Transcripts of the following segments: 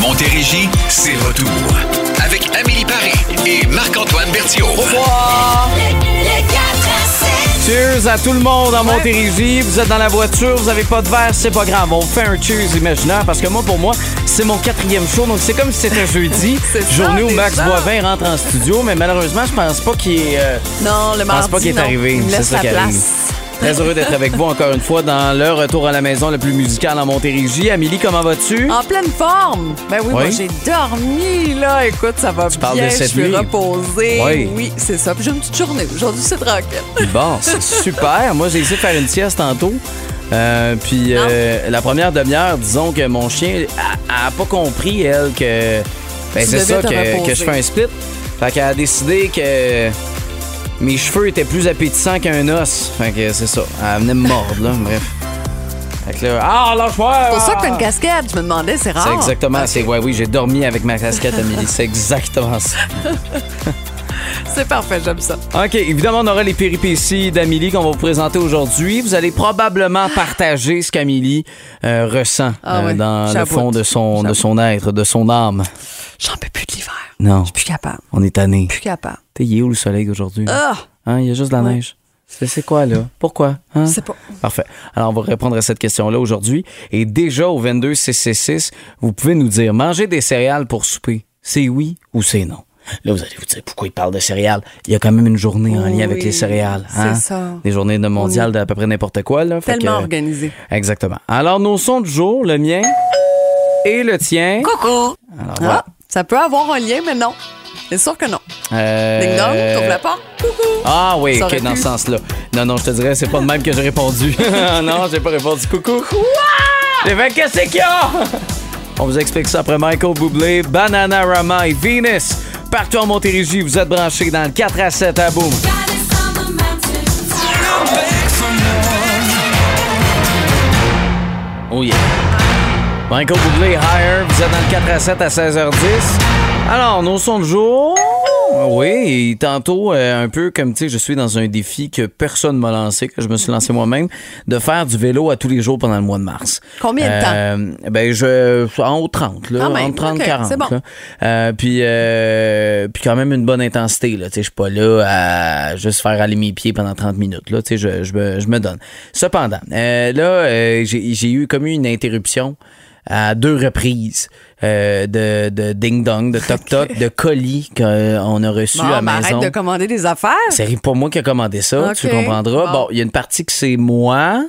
Montérégie, c'est retour. Avec Amélie Paris et Marc-Antoine Berthiaume. Cheers à tout le monde en Montérégie. Vous êtes dans la voiture, vous avez pas de verre, c'est pas grave. On fait un cheers imaginaire parce que moi, pour moi, c'est mon quatrième show. Donc, c'est comme si c'était jeudi, ça, journée où Max. Boivin rentre en studio. Mais malheureusement, je pense pas qu'il est. euh, Non, le je pense mardi, pas qu'il est non. arrivé. C'est laisse ça la qui arrive. Très heureux d'être avec vous encore une fois dans le retour à la maison le plus musical en Montérégie. Amélie, comment vas-tu? En pleine forme. Ben oui, moi j'ai dormi là. Écoute, ça va parles bien. de cette je suis nuit. reposée. Oui. Oui, c'est ça. Puis j'ai une petite journée. Aujourd'hui, c'est tranquille. Bon, c'est super. Moi, j'ai essayé de faire une sieste tantôt. Euh, puis euh, la première demi-heure, disons que mon chien a, a pas compris, elle, que ben, Tu c'est ça que je fais un split. Fait qu'elle a décidé que mes cheveux étaient plus appétissants qu'un os. Fait que c'est ça. Elle venait me mordre, là. Bref. Fait que là, ah, lâche-moi! C'est pour ça que t'as une casquette. Je me demandais, c'est rare. C'est exactement, c'est ouais, oui, j'ai dormi avec ma casquette, Amélie. C'est exactement ça. C'est parfait, j'aime ça. OK, évidemment, on aura les péripéties d'Amélie qu'on va vous présenter aujourd'hui. Vous allez probablement partager ce qu'Amélie euh, ressent Ah euh, dans le fond de son, de son être, de son âme. J'en peux plus de l'hiver. Non, Je suis plus capable. on est tanné. Plus capable. Il est où le soleil aujourd'hui? Ah! Hein, il y a juste de la Ouais. neige. C'est quoi, là? Pourquoi? Hein? Pas. Parfait. Alors, on va répondre à cette question-là aujourd'hui. Et déjà, au 22 666, vous pouvez nous dire, manger des céréales pour souper, c'est oui ou c'est non? Là, vous allez vous dire, pourquoi il parle de céréales? Il y a quand même une journée en lien avec les céréales. hein? c'est ça. Des journées de mondiales d'à peu près n'importe quoi. Là. Tellement que- organisé. Exactement. Alors, nos sons du jour, le mien et le tien. Coucou! Alors, voilà. Ah, ça peut avoir un lien, mais non. C'est sûr que non. Euh, Ding dong, t'ouvres la porte. Coucou! Ah oui, ok, dans pu. ce sens-là. Non, non, je te dirais, c'est pas de même que j'ai répondu. non, j'ai pas répondu. Coucou. Quoi? J'ai fait qu'est-ce qu'il y a? On vous explique ça après Michael Bublé, Bananarama et Venus. Partout en Montérégie, vous êtes branchés dans le 4 à 7 à boum. Oh yeah. Michael Bublé, Higher, vous êtes dans le 4 à 7 à 16h10. Alors, nos sons de jour. Oui, et tantôt, euh, un peu comme tu sais, je suis dans un défi que personne m'a lancé, que je me suis lancé moi-même, de faire du vélo à tous les jours pendant le mois de mars. Combien de temps? Ben, je. En haut 30, là. Entre 30 ok, 40. c'est bon. là. Euh, puis, euh, puis quand même une bonne intensité, là. Tu sais, je suis pas là à juste faire aller mes pieds pendant 30 minutes, là. Tu sais, je, je, me, je me donne. Cependant, euh, là, euh, j'ai j'ai eu comme une interruption à deux reprises euh, de, de ding-dong, de toc-toc, de colis qu'on a reçus Bon, à la ben, maison. arrête de commander des affaires. C'est pas moi qui a commandé ça, tu comprendras. Bon. Bon, il y a une partie que c'est moi.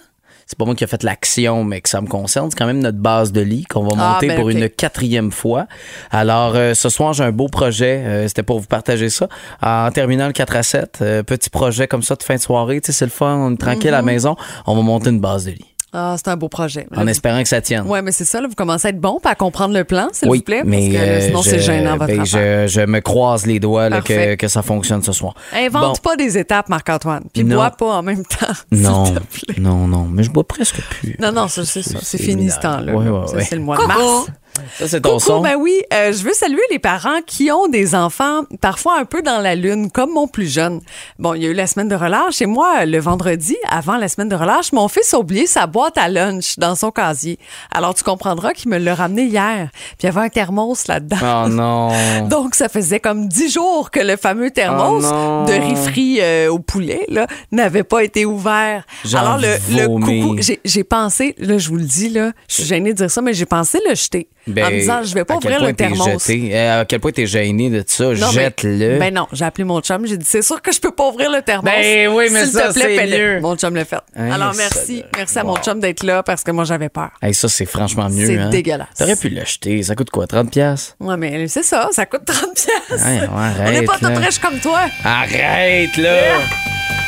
C'est pas moi qui a fait l'action, mais que ça me concerne. C'est quand même notre base de lit qu'on va Ah, monter ben, pour une quatrième fois. Alors, euh, ce soir, j'ai un beau projet. Euh, C'était pour vous partager ça. En terminant le 4 à 7, euh, petit projet comme ça de fin de soirée. Tu sais, c'est le fun, on est tranquille à la maison. On va monter une base de lit. Ah, c'est un beau projet. En espérant que ça tienne. Ouais, mais c'est ça, là, vous commencez à être bon, puis à comprendre le plan, s'il oui, vous plaît, mais parce que là, euh, sinon je- c'est gênant votre ben, je, je me croise les doigts là, que, que ça fonctionne ce soir. Invente pas des étapes, Marc-Antoine, puis Non. bois pas en même temps, Non, s'il te plaît. non, non, mais je bois presque plus. Non, non, ça, c'est ça. C'est c'est fini ce temps-là. Ouais, là. ouais, Ça, ouais. C'est le mois de mars. Ça, c'est ton Coucou, son. ben oui, euh, je veux saluer les parents qui ont des enfants parfois un peu dans la lune, comme mon plus jeune. Bon, il y a eu la semaine de relâche et moi, le vendredi, avant la semaine de relâche, mon fils a oublié sa boîte à lunch dans son casier. Alors, tu comprendras qu'il me l'a ramené hier. Puis il y avait un thermos là-dedans. Oh non. Donc, ça faisait comme dix jours que le fameux thermos Oh non. de riz frit euh, au poulet là, n'avait pas été ouvert. J'ai Alors, le, coucou, j'ai- j'ai pensé, là, je vous le dis, là, je suis gênée de dire ça, mais j'ai pensé le jeter. Ben, en me disant, je vais pas ouvrir le thermos. jeté? Euh, À quel point t'es gêné de ça? Jette-le. Ben non, j'ai appelé mon chum, j'ai dit, c'est sûr que je peux pas ouvrir le thermos. Ben oui, mais S'il ça, te plaît, c'est fais-le. mieux. Mon chum l'a fait. Hein, Alors, merci. Merci à mon chum d'être là parce que moi, j'avais peur. Hey, ça, c'est franchement mieux. C'est hein? dégueulasse. T'aurais pu l'acheter. Ça coûte quoi? 30$? piastres? Ouais, mais c'est ça, ça coûte 30 pièces. Ouais, On n'est pas là. toutes riches comme toi. Arrête, là!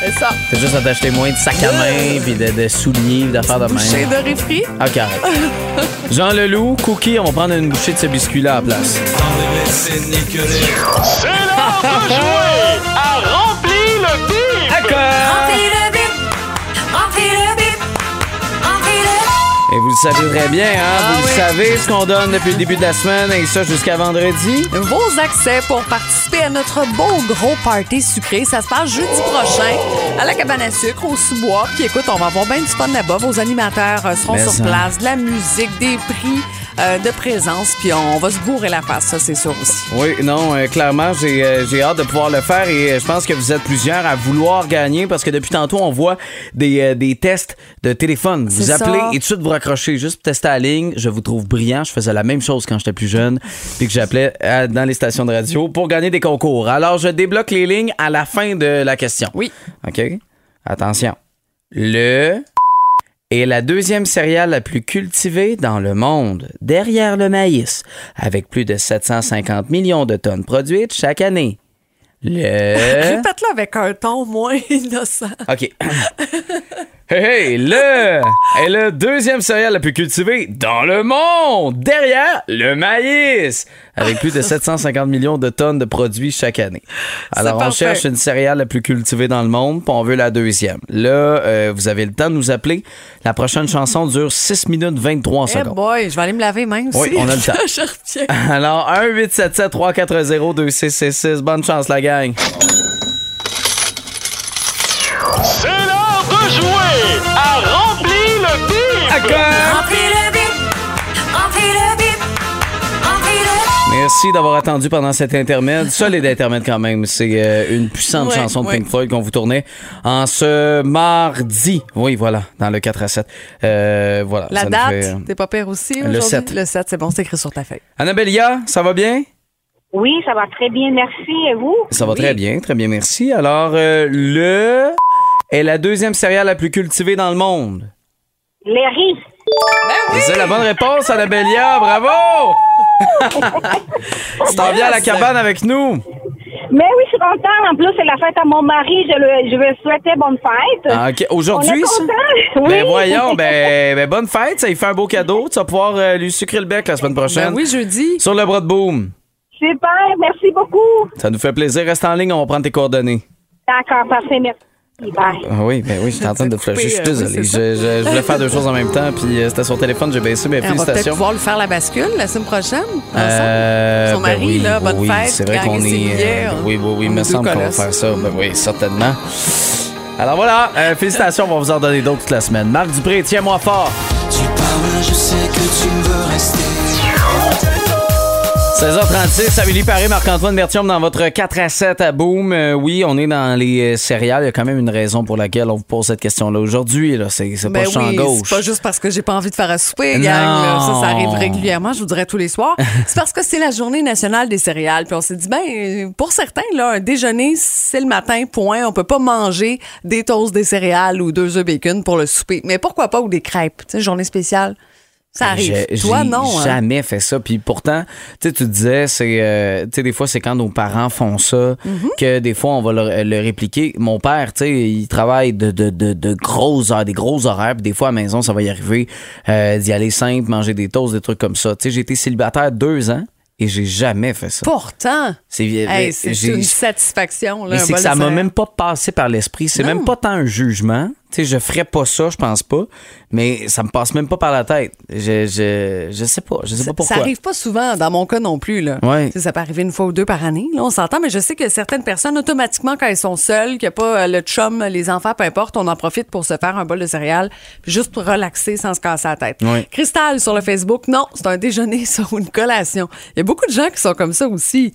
C'est ça. T'as juste à t'acheter moins de sacs à main, puis de, de souliers, d'affaires de main. de riz frit. Ok, arrête. Jean Leloup, Cookie, on va prendre une bouchée de ce biscuit-là à la place. C'est l'heure de jouer à remplir le bip. Bien, hein? Ah vous oui. savez ce qu'on donne depuis le début de la semaine et ça jusqu'à vendredi. Vos accès pour participer à notre beau gros party sucré, ça se passe jeudi prochain à la cabane à sucre au sous-bois. Puis écoute, on va avoir bien du fun là-bas. Vos animateurs euh, seront Mais sur ça. place, de la musique, des prix. Euh, de présence, puis on va se bourrer la face, ça c'est sûr aussi. Oui, non, euh, clairement, j'ai euh, j'ai hâte de pouvoir le faire et euh, je pense que vous êtes plusieurs à vouloir gagner parce que depuis tantôt, on voit des, euh, des tests de téléphone. Vous appelez ça. et tout de suite vous raccrochez juste pour tester la ligne. Je vous trouve brillant. Je faisais la même chose quand j'étais plus jeune puis que j'appelais dans les stations de radio pour gagner des concours. Alors, je débloque les lignes à la fin de la question. Oui. OK? Attention. Le est la deuxième céréale la plus cultivée dans le monde, derrière le maïs, avec plus de 750 millions de tonnes produites chaque année. Le... Répète-le avec un ton moins innocent. OK. Hey, hey, le est le deuxième céréale la plus cultivée dans le monde, derrière le maïs, avec plus de 750 millions de tonnes de produits chaque année. Alors, on cherche une céréale la plus cultivée dans le monde, puis on veut la deuxième. Là, euh, vous avez le temps de nous appeler. La prochaine chanson dure 6 minutes 23 Eh secondes. boy, je vais aller me laver même aussi. Oui, on a le temps. je. Alors, 1-877-340-2666. Bonne chance, la gang. Le bip! Remplis le bip, remplis le bip, remplis le Merci d'avoir attendu pendant cet intermède. Solide intermède quand même. C'est euh, une puissante Ouais, chanson de ouais. Pink Floyd qu'on vous tournait en ce mardi. Oui, voilà, dans le 4 à 7. Euh, voilà. La ça nous date, fait, euh, t'es pas pire aussi Le aujourd'hui? 7. Le 7, c'est bon, c'est écrit sur ta feuille. Annabellia, ça va bien? Oui, ça va très bien, merci. Et vous? Ça va très bien, très bien, merci. Alors, euh, le est la deuxième céréale la plus cultivée dans le monde. Les riz. Et c'est la bonne réponse, Annabellia. Bravo! tu t'en viens à la cabane avec nous. Mais oui, je suis contente. En plus, c'est la fête à mon mari. Je, le, je vais souhaiter bonne fête. Ah, Aujourd'hui, est ça? content. Ben Oui. voyons, ben, ben bonne fête, ça lui fait un beau cadeau. Tu vas pouvoir euh, lui sucrer le bec la semaine prochaine. Ben oui, jeudi. Sur le bras de boom. Super, merci beaucoup. Ça nous fait plaisir. Reste en ligne, on va prendre tes coordonnées. D'accord, parfait, merci. Ah oui, ben oui, j'étais en train de flasher. Je suis euh, oui, désolé. je, je- je voulais faire deux choses en même temps, puis euh, c'était sur téléphone, j'ai baissé, mais On va peut-être félicitations. pouvoir lui faire la bascule la semaine prochaine. ensemble. Euh, Son ben mari, oui, là, bonne oui, fête, C'est vrai qu'on est. billets, euh, oui, oui, oui, il me semble qu'on va faire ça. Ben oui, certainement. Alors voilà, euh, félicitations, on va vous en donner d'autres toute la semaine. Marc Dupré, tiens-moi fort. Tu parles, je sais que tu veux rester. 16h36, Amélie Paré, Marc-Antoine Bertium dans votre 4 à 7 à Boom. Euh, oui, on est dans les euh, céréales. Il y a quand même une raison pour laquelle on vous pose cette question-là aujourd'hui. Là. C'est, c'est Ben pas champ oui, gauche. c'est pas juste parce que j'ai pas envie de faire à souper, Non. gang. là. Ça, ça arrive régulièrement, je vous dirais tous les soirs. c'est parce que c'est la journée nationale des céréales. Puis on s'est dit, ben, pour certains, là, un déjeuner, c'est le matin, point. On peut pas manger des toasts, des céréales ou deux œufs bacon pour le souper. Mais pourquoi pas ou des crêpes? Tu sais, journée spéciale. Ça arrive. J'ai- Toi, j'ai non. hein? jamais fait ça. Puis pourtant, tu tu disais, c'est, euh, tu sais, des fois, c'est quand nos parents font ça Mhm. que des fois, on va le, le répliquer. Mon père, tu sais, il travaille de, de, de, de grosses heures, des gros horaires. Puis des fois, à la maison, ça va y arriver euh, d'y aller simple, manger des toasts, des trucs comme ça. Tu sais, j'ai été célibataire deux ans et j'ai jamais fait ça. Pourtant, C'est, hey, c'est j'ai- une satisfaction. Là, mais un c'est que ça m'a même pas passé par l'esprit. C'est même pas tant un jugement. Sais, je ferais pas ça, je pense pas. Mais ça me passe même pas par la tête. Je, je, je sais pas. Je sais pas pourquoi. Ça arrive pas souvent, dans mon cas non plus. Là. Ouais. Ça peut arriver une fois ou deux par année, là, on s'entend, mais je sais que certaines personnes, automatiquement, quand elles sont seules, qu'il n'y a pas euh, le chum, les enfants, peu importe, on en profite pour se faire un bol de céréales, juste pour relaxer sans se casser la tête. Ouais. Cristal sur le Facebook, non, c'est un déjeuner, ça, ou une collation. Il y a beaucoup de gens qui sont comme ça aussi.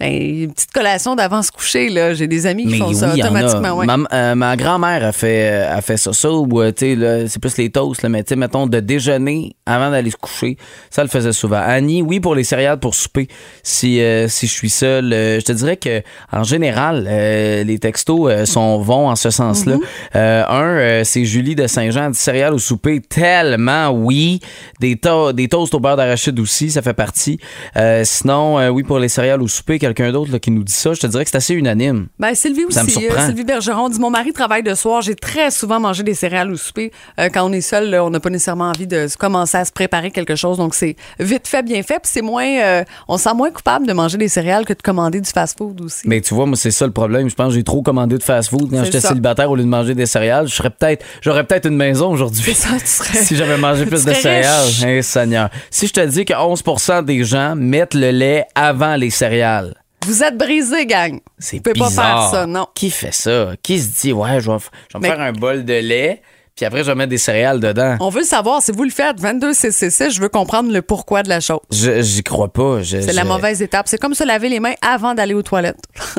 Ben, une petite collation d'avant se coucher, là. J'ai des amis qui Mais font oui, ça automatiquement. ouais. Ma, euh, ma grand-mère a fait, euh, a fait ça. Ça, ou, euh, tu sais, là, c'est plus les toasts, là, mais tu sais, mettons, de déjeuner avant d'aller se coucher. Ça, le faisait souvent. Annie, oui, pour les céréales pour souper, si, euh, si je suis seul. Euh, je te dirais que, en général, euh, les textos sont, vont en ce sens-là. Mm-hmm. Euh, un, euh, c'est Julie de Saint-Jean, dit céréales au souper. Tellement, oui. Des, to- des toasts au beurre d'arachide aussi, ça fait partie. Euh, sinon, euh, oui, pour les céréales au souper, quelqu'un d'autre qui nous dit ça, je te dirais que c'est assez unanime. Ben, Sylvie aussi. Me euh, Sylvie Bergeron dit Mon mari travaille de soir. J'ai très souvent mangé des céréales au souper. Euh, quand on est seul, là, on n'a pas nécessairement envie de commencer à se préparer quelque chose. Donc, c'est vite fait, bien fait. Puis c'est moins. euh, on se sent moins coupable de manger des céréales que de commander du fast-food aussi. Mais tu vois, moi, c'est ça le problème. Je pense que j'ai trop commandé de fast-food quand j'étais célibataire au lieu de manger des céréales. Je serais peut-être, j'aurais peut-être une maison aujourd'hui. Si j'avais mangé plus de céréales. Seigneur. Si je te dis que 11 des gens mettent le lait avant les céréales. Vous êtes brisés, gang. C'est Vous pouvez pas bizarre. faire ça, non. Qui fait ça? Qui se dit, ouais, je vais, f- je vais me Mais- faire un bol de lait, Puis après, je vais mettre des céréales dedans. On veut savoir, si vous le faites, 22 CCC, je veux comprendre le pourquoi de la chose. Je- J'y crois pas. Je- C'est la je- mauvaise étape. C'est comme se laver les mains avant d'aller aux toilettes.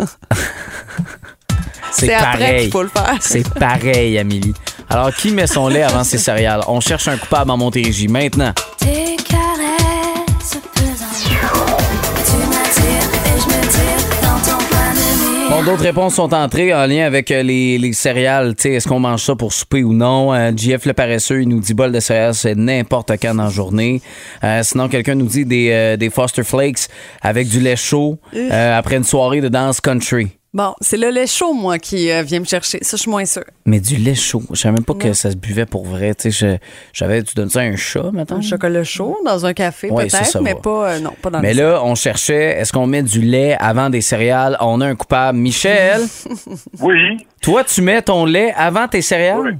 C'est C'est après qu'il faut le faire. C'est pareil, Amélie. Alors, qui met son lait avant ses céréales? On cherche un coupable en Montérégie. Maintenant. Bon, d'autres réponses sont entrées en lien avec euh, les, les céréales. Tu sais, est-ce qu'on mange ça pour souper ou non? Euh, JF le paresseux, il nous dit bol de céréales, c'est n'importe quand dans la journée. Euh, sinon, quelqu'un nous dit des, euh, des Foster Flakes avec du lait chaud euh, après une soirée de danse country. Bon, c'est le lait chaud, moi, qui euh, vient me chercher. Ça, je suis moins sûre. Mais du lait chaud. Je savais même pas que ça se buvait pour vrai. Tu sais, j'avais, tu donnes ça à un chat, maintenant? Un chocolat chaud dans un café, Ouais, peut-être, ça mais va. pas, euh, non, pas dans Mais le là, on cherchait, est-ce qu'on met du lait avant des céréales? On a un coupable. Michel, Oui. toi, tu mets ton lait avant tes céréales? Oui.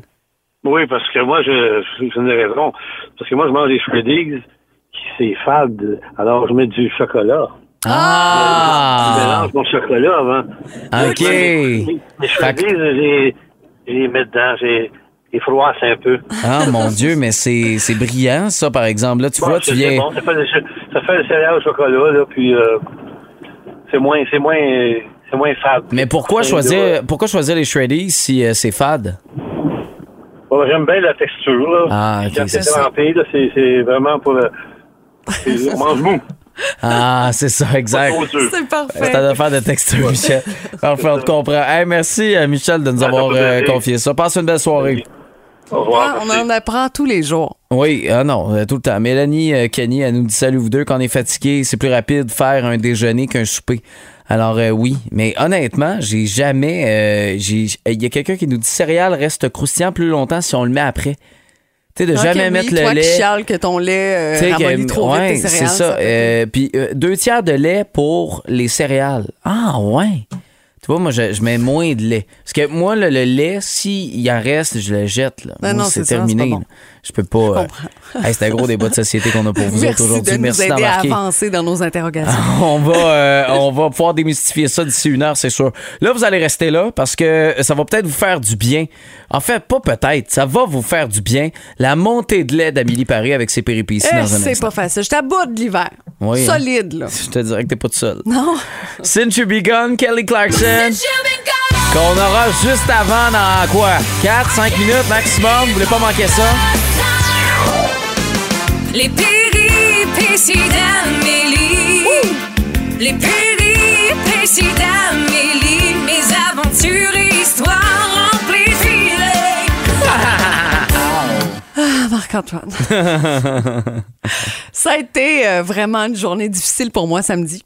Oui, parce que moi, je, je une raison. Parce que moi, je mange des Shreddies, qui c'est fade. Alors, je mets du chocolat. Je Ah! mélange mon chocolat avant. OK. Les Shreddies, je les, je les mets dedans. J'ai les froisses un peu. Ah, mon Dieu, mais c'est c'est brillant, ça, par exemple. Là, tu Bon, vois, tu c'est viens. bon, ça fait le, ça fait le céréal au chocolat, là, puis euh, c'est moins, c'est moins, c'est moins fade. Mais pourquoi choisir, pourquoi choisir les shreddies si euh, c'est fade? bon, J'aime bien la texture, là. Ah, ok, Quand c'est c'est ça. trempé, là, c'est c'est vraiment pour le... c'est- On mange mou. Ah, c'est ça, exact. C'est C'est parfait. à faire de texture, Michel. Parfait, on te comprend. Hey, merci, euh, Michel, de nous ça avoir euh, confié ça. Passe une belle soirée. Au revoir. Ah, on en apprend tous les jours. Oui, ah non, euh, tout le temps. Mélanie, euh, Kenny, elle nous dit salut vous deux. Quand on est fatigué, c'est plus rapide de faire un déjeuner qu'un souper. Alors euh, oui, mais honnêtement, j'ai jamais. euh, j'ai- Il y a quelqu'un qui nous dit céréales reste croustillant plus longtemps si on le met après. Tu sais, de Ok, jamais mettre toi le qui lait. chiales que ton lait euh, ramollit trop ouais, vite tes c'est céréales. ça. peut- Euh, Puis euh, deux tiers de lait pour les céréales. Ah ouais. Tu vois, moi, je, je mets moins de lait. Parce que moi, le, le lait, s'il en reste, je le jette. Là. Moi, non, c'est ça, terminé. c'est pas bon. Je peux pas. euh, hey, c'est un gros débat de société qu'on a pour vous autres Merci de aujourd'hui. nous Merci aider à avancer dans nos interrogations. On va, euh, on va pouvoir démystifier ça d'ici une heure, c'est sûr. Là, vous allez rester là parce que ça va peut-être vous faire du bien. En fait, pas peut-être, ça va vous faire du bien. La montée de lait d'Amélie Paris avec ses péripéties Eh, dans un c'est pas facile. Je t'aboute de l'hiver. Oui, hein. Solide, là. Je te dirais que t'es pas tout seul. Non. Since You Begun, Kelly Clarkson. Qu'on aura juste avant dans quoi? 4, 5 minutes maximum. Vous voulez pas manquer ça? Les péripéties d'Amélie. Les péripéties d'Amélie. Mes aventures et histoires remplies. Ah, Marc-Antoine. ça a été euh, vraiment une journée difficile pour moi samedi.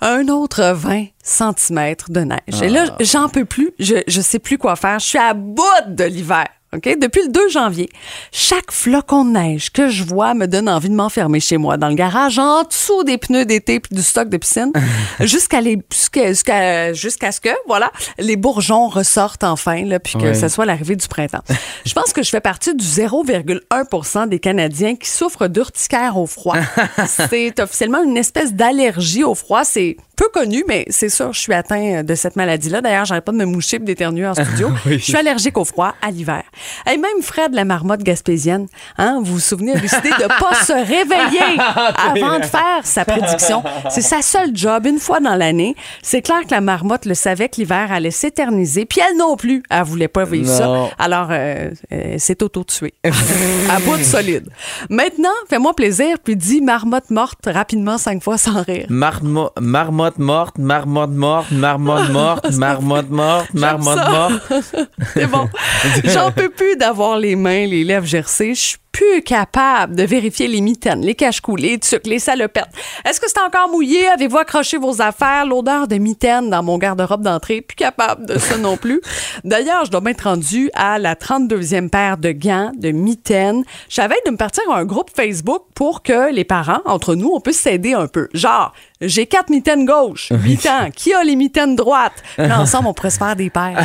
Un autre 20 cm de neige. Et là, j'en peux plus. Je, je sais plus quoi faire. Je suis à bout de l'hiver. OK? Depuis le 2 janvier, chaque flocon de neige que je vois me donne envie de m'enfermer chez moi, dans le garage, en dessous des pneus d'été puis du stock de piscine, jusqu'à ce que, voilà, les bourgeons ressortent enfin, là, puis que ce soit l'arrivée du printemps. Je pense que je fais partie du 0,1% des Canadiens qui souffrent d'urticaire au froid. c'est officiellement une espèce d'allergie au froid. C'est peu connu, mais c'est sûr, je suis atteint de cette maladie-là. D'ailleurs, j'arrête pas de me moucher et d'éternuer en studio. Je suis allergique au froid à l'hiver. Et même Fred, la marmotte gaspésienne, hein, vous vous souvenez, a décidé de pas se réveiller avant de faire sa prédiction. C'est sa seule job, une fois dans l'année. C'est clair que la marmotte le savait que l'hiver allait s'éterniser, puis elle non plus, elle voulait pas vivre Non. ça. Alors, euh, euh, c'est auto-tué. à bout de solide. Maintenant, fais-moi plaisir, puis dis marmotte morte rapidement cinq fois sans rire. Marmo- marmotte morte, marmotte morte, marmotte morte, marmotte morte, marmotte morte. C'est bon. J'en peux plus d'avoir les mains, les lèvres gercées. Je suis plus capable de vérifier les mitaines, les cache-cou, les tucs, les salopettes. Est-ce que c'est encore mouillé? Avez-vous accroché vos affaires? L'odeur de mitaines dans mon garde-robe d'entrée, plus capable de ça non plus. D'ailleurs, je dois m'être rendue à la 32e paire de gants, de mitaines. Je savais de me partir à un groupe Facebook pour que les parents, entre nous, on puisse s'aider un peu. Genre, j'ai quatre mitaines gauche, huit ans. Qui a les mitaines droites? Là, ensemble, on pourrait se faire des paires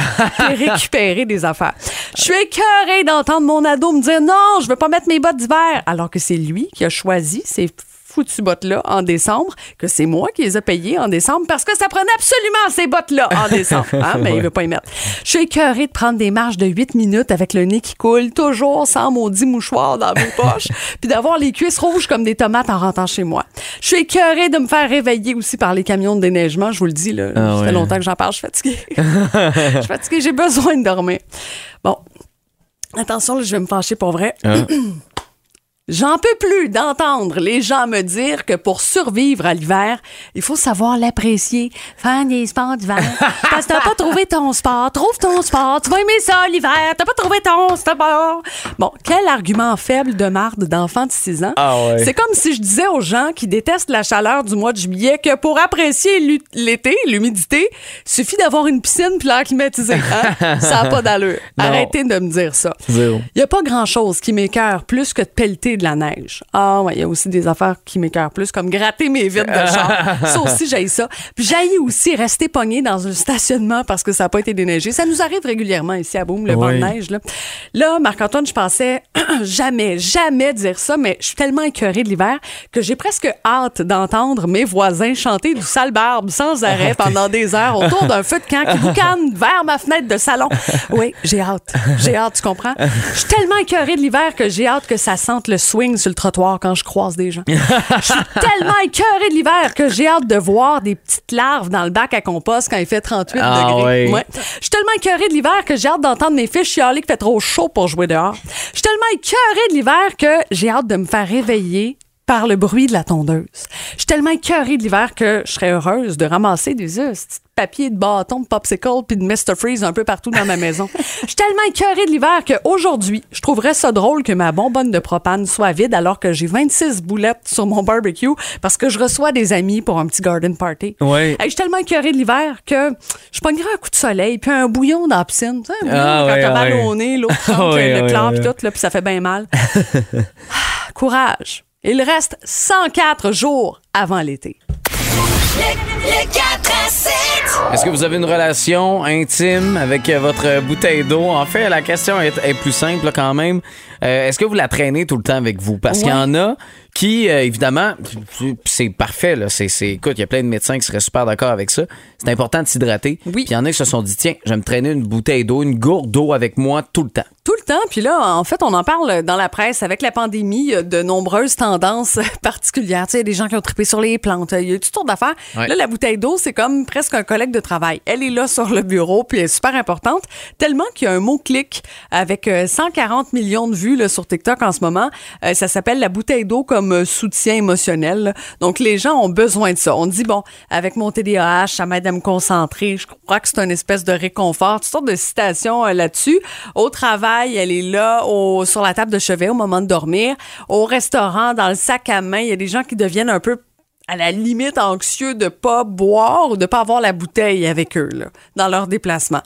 et récupérer des affaires. Je suis écœurée d'entendre mon ado me dire non, je veux pas mettre mes bottes d'hiver, alors que c'est lui qui a choisi ses foutues bottes-là en décembre, que c'est moi qui les ai payées en décembre parce que ça prenait absolument ces bottes-là en décembre. Hein, mais il veut pas y mettre. Je suis écœurée de prendre des marches de 8 minutes avec le nez qui coule, toujours sans maudit mouchoir dans mes poches, puis d'avoir les cuisses rouges comme des tomates en rentrant chez moi. Je suis écœurée de me faire réveiller aussi par les camions de déneigement, je vous le dis, là. Ah ça fait ouais. longtemps que j'en parle, je suis fatiguée. Je suis fatiguée, j'ai besoin de dormir. Bon. Attention, là, je vais me fâcher pour vrai. Hein? J'en peux plus d'entendre les gens me dire que pour survivre à l'hiver, il faut savoir l'apprécier, faire des sports d'hiver. Parce que t'as pas trouvé ton sport, trouve ton sport, tu vas aimer ça l'hiver, t'as pas trouvé ton sport. Bon, quel argument faible de marde d'enfant de 6 ans. Ah ouais. C'est comme si je disais aux gens qui détestent la chaleur du mois de juillet que pour apprécier l'été, l'humidité, suffit d'avoir une piscine puis l'air climatisé. hein? ça n'a pas d'allure. Arrêtez de me dire ça. Il n'y a pas grand-chose qui m'écœure plus que de pelleter de la neige. Ah ouais, il y a aussi des affaires qui m'écœurent plus, comme gratter mes vitres de char. ça aussi, j'aille ça. Puis j'aille aussi rester pogné dans un stationnement parce que ça n'a pas été déneigé. Ça nous arrive régulièrement ici à Boum, le vent de Oui. neige. Là, là Marc-Antoine, je pensais jamais, jamais dire ça, mais je suis tellement écœurée de l'hiver que j'ai presque hâte d'entendre mes voisins chanter du sale barbe sans arrêt pendant des heures autour d'un feu de camp qui boucane vers ma fenêtre de salon. Oui, j'ai hâte. J'ai hâte, tu comprends? Je suis tellement écœurée de l'hiver que j'ai hâte que ça sente le swing sur le trottoir quand je croise des gens. Je suis tellement écœurée de l'hiver que j'ai hâte de voir des petites larves dans le bac à compost quand il fait 38 Ah degrés. oui. Ouais. Je suis tellement écœurée de l'hiver que j'ai hâte d'entendre mes filles chialer qu'il fait trop chaud pour jouer dehors. Je suis tellement écœurée de l'hiver que j'ai hâte de me faire réveiller par le bruit de la tondeuse. Je suis tellement écœurée de l'hiver que je serais heureuse de ramasser des œufs, petits papiers de bâton, de popsicle puis de Mr. Freeze un peu partout dans ma maison. Je suis tellement écœurée de l'hiver qu'aujourd'hui, je trouverais ça drôle que ma bonbonne de propane soit vide alors que j'ai 26 boulettes sur mon barbecue parce que je reçois des amis pour un petit garden party. Ouais. Hey, je suis tellement écœurée de l'hiver que je pognerais un coup de soleil puis un bouillon dans la piscine. Tu sais, un bouillon Ah, quand ouais, t'as mal ouais. au nez, l'autre trempe Ouais, le ouais, clan ouais. puis tout, là, puis ça fait bien mal. Ah, Courage. Il reste 104 jours avant l'été. Est-ce que vous avez une relation intime avec euh, votre bouteille d'eau? En fait, la question est, est plus simple là, quand même. Euh, Est-ce que vous la traînez tout le temps avec vous? Parce qu'il y en a qui, euh, évidemment, c'est parfait. Là, écoute, il y a plein de médecins qui seraient super d'accord avec ça. C'est important de s'hydrater. Oui. Puis il y en a qui se sont dit, tiens, je vais me traîner une bouteille d'eau, une gourde d'eau avec moi tout le temps. Tout le temps. Puis là, en fait, on en parle dans la presse. Avec la pandémie, il y a de nombreuses tendances particulières. Tu sais, il y a des gens qui ont trippé sur les plantes. Il y a eu toutes sortes d'affaires. Ouais. Là, la bouteille d'eau, c'est comme presque un collègue de travail. Elle est là sur le bureau, puis elle est super importante. Tellement qu'il y a un mot-clic avec euh, 140 millions de vues là, sur TikTok en ce moment. Euh, ça s'appelle la bouteille d'eau comme euh, soutien émotionnel. là. Donc, les gens ont besoin de ça. On dit, bon, avec mon TDAH, ça m'aide à me concentrer. Je crois que c'est une espèce de réconfort. Toutes sortes de citations euh, là-dessus. Au travail, elle est là sur la table de chevet au moment de dormir. Au restaurant, dans le sac à main, il y a des gens qui deviennent un peu à la limite anxieux de pas boire ou de pas avoir la bouteille avec eux dans leur déplacement.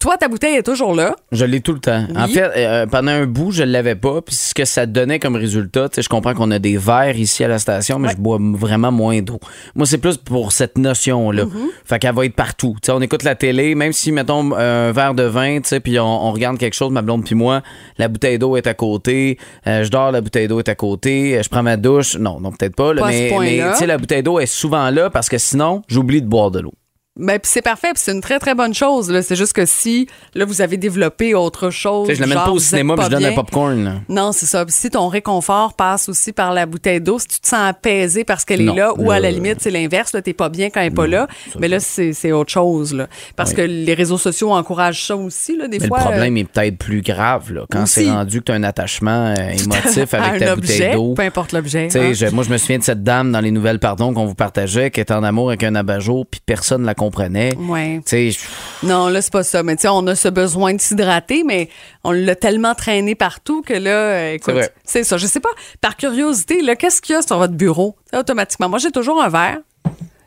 Toi, ta bouteille est toujours là. Je l'ai tout le temps. En fait, euh, pendant un bout, je ne l'avais pas. Puis ce que ça donnait comme résultat, tu sais, je comprends qu'on a des verres ici à la station, mais je bois vraiment moins d'eau. Moi, c'est plus pour cette notion-là. Mm-hmm. Fait qu'elle va être partout. Tu sais, on écoute la télé, même si, mettons, un verre de vin, tu sais, puis on, on regarde quelque chose, ma blonde puis moi, la bouteille d'eau est à côté. Euh, je dors, la bouteille d'eau est à côté. Euh, Je prends ma douche. Non, non, peut-être pas. là, Pas mais point-là. mais, tu sais, la bouteille d'eau est souvent là parce que sinon, j'oublie de boire de l'eau. Ben, puis c'est parfait, puis c'est une très très bonne chose. Là. C'est juste que si là vous avez développé autre chose, Tu je l'amène genre, pas au cinéma, puis je donne bien, un popcorn. là. Non, c'est ça. Si ton réconfort passe aussi par la bouteille d'eau, si tu te sens apaisé parce qu'elle est là, ou à la limite, c'est l'inverse, là, t'es pas bien quand elle est pas là, mais là, c'est c'est autre chose. Là. Parce que les réseaux sociaux encouragent ça aussi, là, des Mais fois. le problème euh, est peut-être plus grave là, quand Aussi. c'est rendu que tu as un attachement euh, émotif avec ta objet, bouteille d'eau. peu importe l'objet. Tu hein. je- moi, je me souviens de cette dame dans les nouvelles, pardon, qu'on vous partageait, qui était en amour avec un abat-jour, puis personne ne la Ouais. Non, là, c'est pas ça. Mais tu sais, on a ce besoin de s'hydrater, mais on l'a tellement traîné partout que là, euh, écoute, C'est ça. Je sais pas, par curiosité, là, qu'est-ce qu'il y a sur votre bureau? Automatiquement. Moi, j'ai toujours un verre.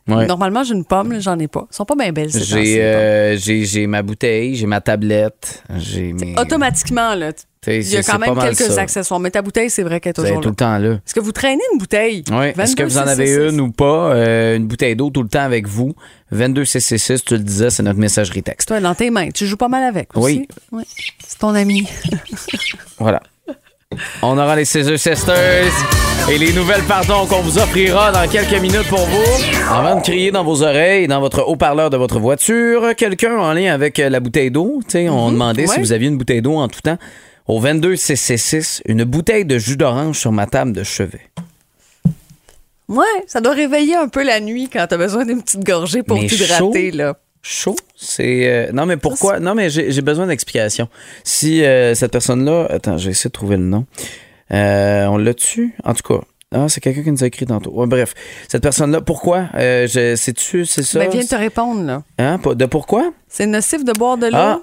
Ouais. Normalement, j'ai une pomme, j'en ai pas. Ils sont pas bien belles, ces j'ai euh, j'ai j'ai ma bouteille, j'ai ma tablette, j'ai mes. Automatiquement, là, il y a quand même quelques ça. accessoires. Mais ta bouteille, c'est vrai qu'elle est toujours tout là. le temps là. Est-ce que vous traînez une bouteille? Oui. Est-ce que vous en 22 avez CC6? une ou pas? Euh, une bouteille d'eau tout le temps avec vous. 22 CC6, tu le disais, c'est notre messagerie texte. Toi, dans tes mains. Tu joues pas mal avec aussi? Oui. C'est ton ami. Voilà. On aura les Scissor Sisters et les nouvelles pardons qu'on vous offrira dans quelques minutes pour vous. Avant de crier dans vos oreilles, dans votre haut-parleur de votre voiture, quelqu'un en lien avec euh, la bouteille d'eau, tu sais, on demandait si vous aviez une bouteille d'eau en tout temps. Au 22 666, une bouteille de jus d'orange sur ma table de chevet. Ouais, ça doit réveiller un peu la nuit quand t'as besoin d'une petite gorgée pour t'hydrater, là. Chaud, c'est euh, non mais pourquoi? Non mais j'ai besoin d'explication. Si euh, cette personne-là, attends, j'ai essayé de trouver le nom. Euh, on l'a tu En tout cas, ah, c'est quelqu'un qui nous a écrit tantôt. Ouais, bref, cette personne-là, pourquoi? Sais-tu, c'est ça? Ben, viens te répondre, là. Hein, De pourquoi? C'est nocif de boire de l'eau. Ah,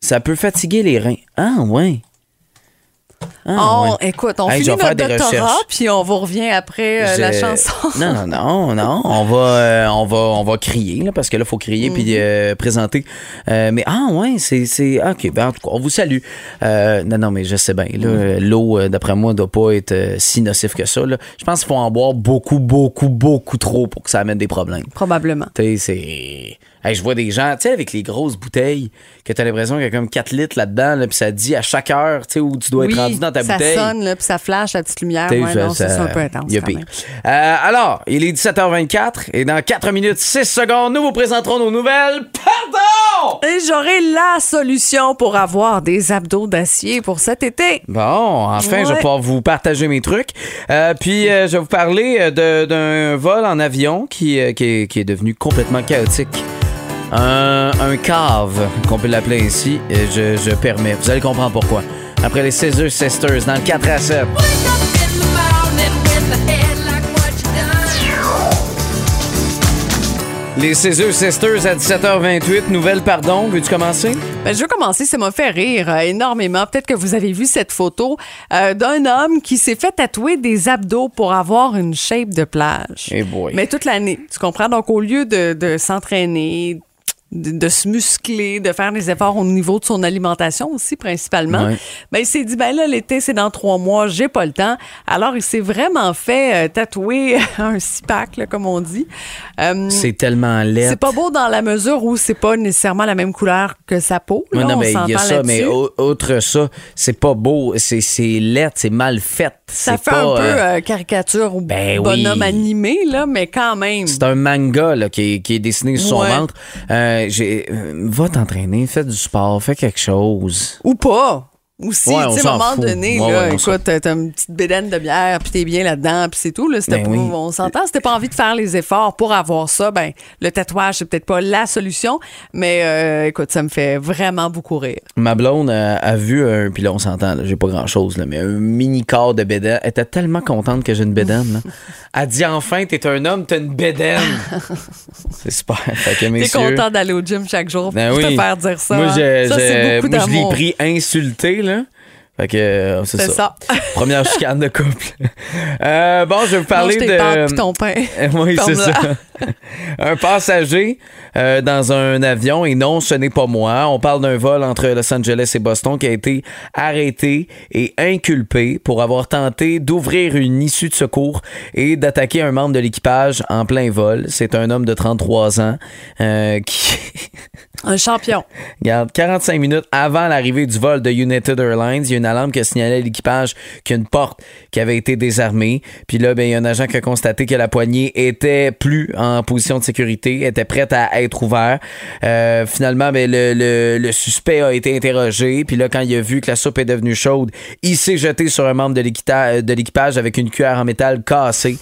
ça peut fatiguer les reins. Ah ouais. Ah, On- ouais. Écoute, on Hey, finit notre doctorat, puis on vous revient après euh, la chanson. Non, non, non, non. On va, euh, on va, on va crier, là, parce que là, il faut crier puis Mhm. euh, présenter. Mais, ah, ouais, c'est. c'est OK, ben, en tout cas, on vous salue. Non, non, mais je sais bien. Mhm. L'eau, d'après moi, ne doit pas être si nocif que ça. là. Je pense qu'il faut en boire beaucoup, beaucoup, beaucoup trop pour que ça amène des problèmes. Probablement. Tu sais, c'est. Hey, je vois des gens, tu sais, avec les grosses bouteilles, que tu as l'impression qu'il y a comme 4 litres là-dedans, là, puis ça dit à chaque heure, tu sais, où tu dois être rendu dans ta ça bouteille. sonne, là, puis ça flash la petite lumière. T'sais, Ouais, ça- non, ça, ça- c'est un peu intense. quand même. Euh, alors, il est 17h24 et dans 4 minutes 6 secondes, nous vous présenterons nos nouvelles. Pardon! Et j'aurai la solution pour avoir des abdos d'acier pour cet été. Bon, enfin, je vais pouvoir vous partager mes trucs. Euh, puis, euh, je vais vous parler de- d'un vol en avion qui, qui, est, qui est devenu complètement chaotique. Un, un cave, qu'on peut l'appeler ainsi, euh, je, je permets. Vous allez comprendre pourquoi. Après les Scissor Sisters dans le 4 à 7. Les Scissor Sisters à 17h28. Nouvelle, pardon. Veux-tu commencer? Ben, je veux commencer, ça m'a fait rire euh, énormément. Peut-être que vous avez vu cette photo euh, d'un homme qui s'est fait tatouer des abdos pour avoir une shape de plage. Eh boy. Mais toute l'année, tu comprends? Donc, au lieu de, de s'entraîner, de, de se muscler, de faire des efforts au niveau de son alimentation aussi, principalement, Ouais. ben, il s'est dit, ben là, l'été, c'est dans trois mois, j'ai pas le temps. Alors, il s'est vraiment fait euh, tatouer un là, comme on dit. Euh, C'est tellement laid. c'est pas beau dans la mesure où c'est pas nécessairement la même couleur que sa peau. Là, non, on mais il y a ça, mais là-dessus. au- outre ça, c'est pas beau, c'est c'est laid, c'est mal fait. Ça fait pas, un peu euh, caricature ou ben bonhomme oui. animé, là, mais quand même. C'est un manga là, qui, est, qui est dessiné sur son ventre. Euh, va t'entraîner, fais du sport, fais quelque chose. Ou pas. Aussi, Ouais, on tu sais, à un moment fout. donné, Ouais, là, ouais, écoute, t'as t'as une petite bédaine de bière, puis t'es bien là-dedans, puis c'est tout. Là, Ben pas- oui. On s'entend, c'était pas envie de faire les efforts pour avoir ça. Ben, le tatouage, c'est peut-être pas la solution, mais euh, écoute, ça me fait vraiment beaucoup rire. Ma blonde a, a vu un, puis là on s'entend, j'ai pas grand chose, là, mais un mini corps de bédaine. Elle était tellement contente que j'ai une bédaine. là. Elle dit enfin, t'es un homme, t'as une bédaine. c'est super. T'es content d'aller au gym chaque jour Ben pour oui. te faire dire ça. Moi, hein? je, je- l'ai pris insulté, là. Fait que, euh, c'est ça. ça. Première chicane de couple. Euh, bon, je vais vous parler Mange tes de. pâtes ton pain. oui, c'est ça. Un passager euh, dans un avion, et non, ce n'est pas moi. On parle d'un vol entre Los Angeles et Boston qui a été arrêté et inculpé pour avoir tenté d'ouvrir une issue de secours et d'attaquer un membre de l'équipage en plein vol. C'est un homme de 33 ans qui. Un champion. Regarde, 45 minutes avant l'arrivée du vol de United Airlines, il y a une alarme qui a signalé à l'équipage qu'il y a une porte qui avait été désarmée. Puis là, ben, il y a un agent qui a constaté que la poignée était plus en position de sécurité, était prête à être ouverte. Euh, finalement, ben, le, le- le suspect a été interrogé. Puis là, quand il a vu que la soupe est devenue chaude, il s'est jeté sur un membre de l'équipage avec une cuillère en métal cassée.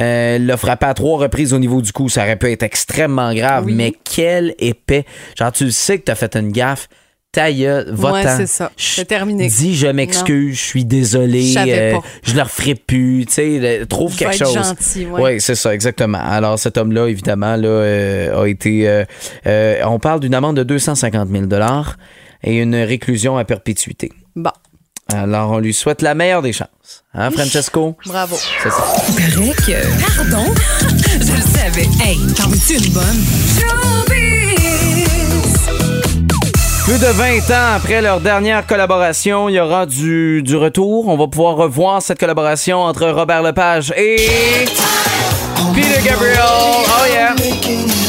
Euh, l'a frappé à trois reprises au niveau du cou. Ça aurait pu être extrêmement grave, Oui. mais quel épais. Genre, tu le sais que t'as fait une gaffe. Ta gueule. Ouais, c'est ça. C'est terminé. Dis, je m'excuse, je suis désolé. Je pas. je le referai plus. Tu sais, trouve Je quelque chose. gentil, ouais. Oui, c'est ça, exactement. Alors, cet homme-là, évidemment, là, euh, a été. euh, euh, on parle d'une amende de 250 000 et une réclusion à perpétuité. Bon, Alors, on lui souhaite la meilleure des chances. Hein, Francesco? bravo. C'est ça. Pardon? Je le savais. Hey, t'en veux-tu une bonne? Plus de 20 ans après leur dernière collaboration, il y aura du, du retour. On va pouvoir revoir cette collaboration entre Robert Lepage et Peter Gabriel. Oh yeah!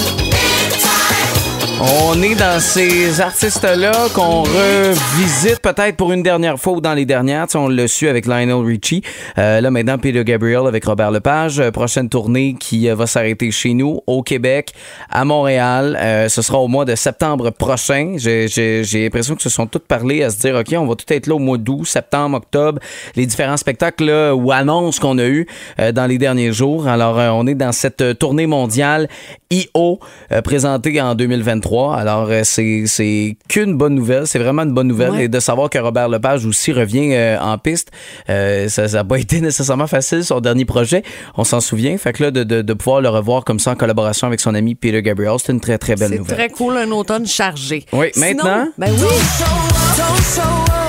On est dans ces artistes-là qu'on revisite peut-être pour une dernière fois ou dans les dernières. Tu on l'a su avec Lionel Richie. Euh, là, maintenant, Peter Gabriel avec Robert Lepage. Euh, prochaine tournée qui euh, va s'arrêter chez nous, au Québec, à Montréal. Euh, ce sera au mois de septembre prochain. J'ai- l'impression que se sont toutes parlé à se dire, OK, on va tout être là au mois d'août, septembre, octobre. Les différents spectacles ou annonces qu'on a eu euh, dans les derniers jours. Alors, on est dans cette tournée mondiale IO présentée en 2023. Alors, euh, c'est c'est qu'une bonne nouvelle. C'est vraiment une bonne nouvelle. Ouais. Et de savoir que Robert Lepage aussi revient euh, en piste, euh, ça n'a pas été nécessairement facile, son dernier projet. On s'en souvient. Fait que là, de, de, de pouvoir le revoir comme ça en collaboration avec son ami Peter Gabriel, c'est une très, très belle C'est nouvelle. très cool, un automne chargé. Oui, Sinon, maintenant- Ben oui.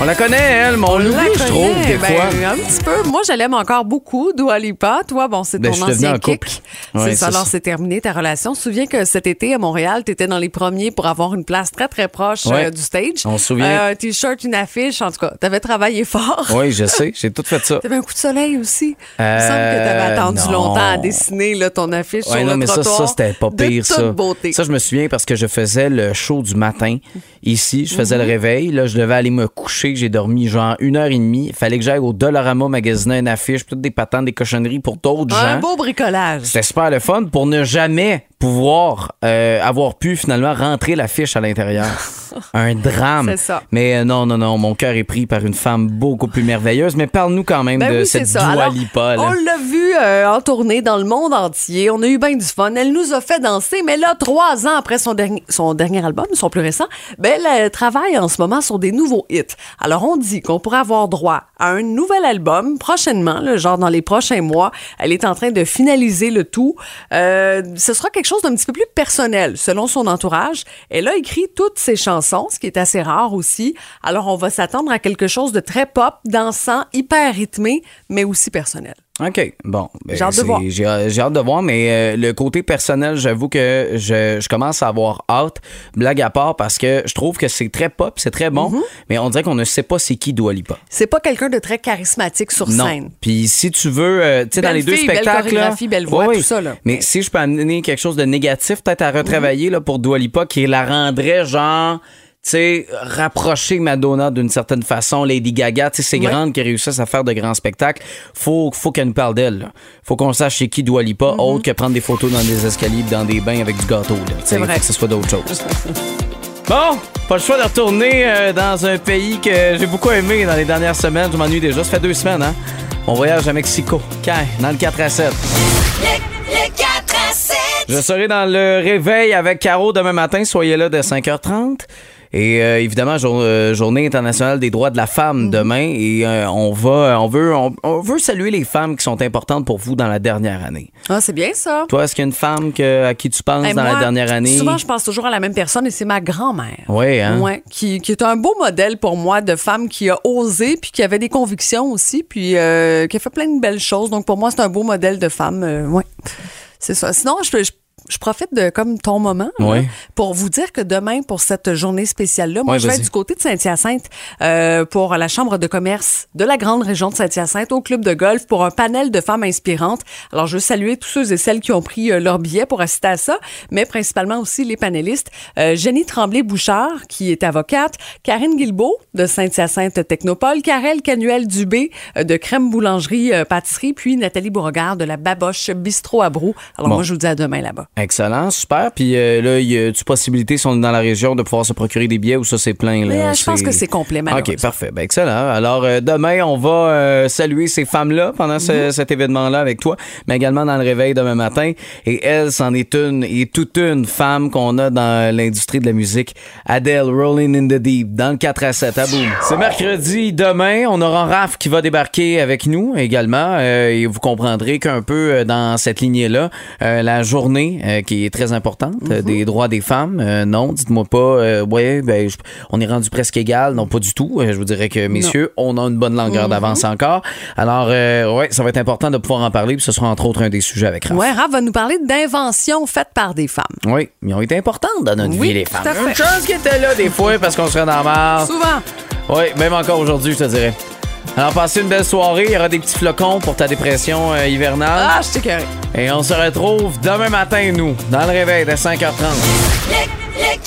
On la connaît, elle, mais on l'oublie, je trouve, des Ben, fois. Un petit peu. Moi, je l'aime encore beaucoup, Dua Lipa. Toi, bon, c'est Ben, ton je ancien en kick. Ouais, c'est ça. Alors, c'est terminé ta relation. Souviens que cet été à Montréal, tu étais dans les premiers pour avoir une place très, très proche Ouais. euh, du stage. On se souvient. Euh, un t-shirt, une affiche. En tout cas, tu avais travaillé fort. Oui, je sais, j'ai tout fait ça. T'avais un coup de soleil aussi. Il me Euh, semble que t'avais attendu non. longtemps à dessiner là, ton affiche Ouais, sur non, le mais ça, trottoir. ça c'était pas de pire, toute ça. beauté. Ça, je me souviens parce que je faisais le show du matin ici. Je faisais Mhm. le réveil. Là, je devais aller me coucher. J'ai dormi genre une heure et demie. Il fallait que j'aille au Dollarama magasiner une affiche, toutes des patentes, des cochonneries pour d'autres un gens. beau bricolage. C'était super le fun pour ne jamais pouvoir euh, avoir pu finalement rentrer la fiche à l'intérieur. Un drame. C'est ça. Mais euh, non, non, non, mon cœur est pris par une femme beaucoup plus merveilleuse. Mais parle-nous quand même Ben de oui, cette. Dua Lipa. On l'a vu euh, en tournée dans le monde entier. On a eu bien du fun. Elle nous a fait danser, mais là, trois ans après son, dernier son dernier album, son plus récent, ben, elle travaille en ce moment sur des nouveaux hits. Alors, on dit qu'on pourrait avoir droit à un nouvel album prochainement, là, genre dans les prochains mois. Elle est en train de finaliser le tout. Euh, ce sera quelque chose d'un petit peu plus personnel, selon son entourage. Elle a écrit toutes ses chansons, ce qui est assez rare aussi. Alors, on va s'attendre à quelque chose de très pop, dansant, hyper rythmé, mais aussi personnel. OK. Bon. ben, J'ai hâte de c'est- voir. J'ai hâte de voir, mais euh, le côté personnel, j'avoue que je, je commence à avoir hâte, blague à part, parce que je trouve que c'est très pop, c'est très bon, mais on dirait qu'on ne sait pas c'est qui Dua Lipa. C'est pas quelqu'un de très charismatique sur Non. scène. Puis si tu veux, euh, tu sais, dans Belle les deux fille, belle spectacles. là- chorégraphie, belle voix, tout ça, là. Mais si je peux amener quelque chose de négatif, peut-être à retravailler là, pour Dua Lipa, qui la rendrait genre. Sais, rapprocher Madonna d'une certaine façon, Lady Gaga, tu sais, c'est Ouais. grande qui réussissent à faire de grands spectacles. Faut, faut qu'elle nous parle d'elle. Faut qu'on sache chez qui Dua Lipa, autre que prendre des photos dans des escaliers dans des bains avec du gâteau. C'est vrai. faut que ce soit d'autres choses. Bon, pas le choix de retourner euh, dans un pays que j'ai beaucoup aimé dans les dernières semaines. Je m'ennuie déjà. Ça fait deux semaines, hein? Mon voyage à Mexico. Quand? Dans le 4 à 7. Je serai dans le réveil avec Caro demain matin. Soyez là dès 5h30. Et euh, évidemment, jour- euh, journée internationale des droits de la femme demain. Et euh, on va, on veut, on, on veut saluer les femmes qui sont importantes pour vous dans la dernière année. Ah, c'est bien ça. Toi, est-ce qu'il y a une femme que- à qui tu penses Hey, dans la dernière année? Souvent, je pense toujours à la même personne et c'est ma grand-mère. Oui, hein? Ouais, qui, qui est un beau modèle pour moi de femme qui a osé puis qui avait des convictions aussi puis qui a fait plein de belles choses. Donc pour moi, c'est un beau modèle de femme. ouais. C'est ça. Sinon, je, je, je profite de comme ton moment là, Ouais. pour vous dire que demain, pour cette journée spéciale-là, moi, je vais être du côté de Saint-Hyacinthe euh, pour la Chambre de commerce de la grande région de Saint-Hyacinthe au club de golf pour un panel de femmes inspirantes. Alors, je veux saluer tous ceux et celles qui ont pris euh, leur billet pour assister à ça, mais principalement aussi les panélistes. Euh, Jenny Tremblay-Bouchard, qui est avocate, Karine Guilbeault de Saint-Hyacinthe Technopole, Karel Canuel-Dubé euh, de Crème Boulangerie euh, Pâtisserie, puis Nathalie Beauregard de la Baboche Bistrot à Brou. Alors, Bon. moi, je vous dis à demain là-bas. Excellent, super. Puis euh, là, y a-tu possibilité, si on est dans la région, de pouvoir se procurer des billets ou ça, c'est plein? Là, Mais, je pense que c'est complet, OK, parfait. Ben, excellent. Alors, euh, demain, on va euh, saluer ces femmes-là pendant ce- Mhm. cet événement-là avec toi, mais également dans le réveil demain matin. Et elle, c'en est une et toute une femme qu'on a dans l'industrie de la musique. Adele, Rolling in the Deep, dans le 4 à 7, à boum. C'est mercredi. Demain, on aura Raph qui va débarquer avec nous également. euh, et vous comprendrez qu'un peu euh, dans cette lignée-là, euh, la journée euh, qui est très importante euh, des droits des femmes. euh, non, dites-moi pas, ouais, ben, je- on est rendu presque égal. Non, pas du tout. Je vous dirais que, messieurs, on a une bonne longueur d'avance encore. Alors, ouais, ça va être important de pouvoir en parler. Puis ce sera entre autres un des sujets avec Raph. Ouais, Raph va nous parler d'inventions faites par des femmes. Oui, ils ont été importantes dans notre Oui, vie, les femmes. Une chance qu'ils étaient là des fois parce qu'on serait dans la marre. Souvent. Oui, même encore aujourd'hui, je te dirais. Alors, passez une belle soirée. Il y aura des petits flocons pour ta dépression euh, hivernale. Ah, je carré. Et on se retrouve demain matin, nous, dans le réveil de 5h30. Les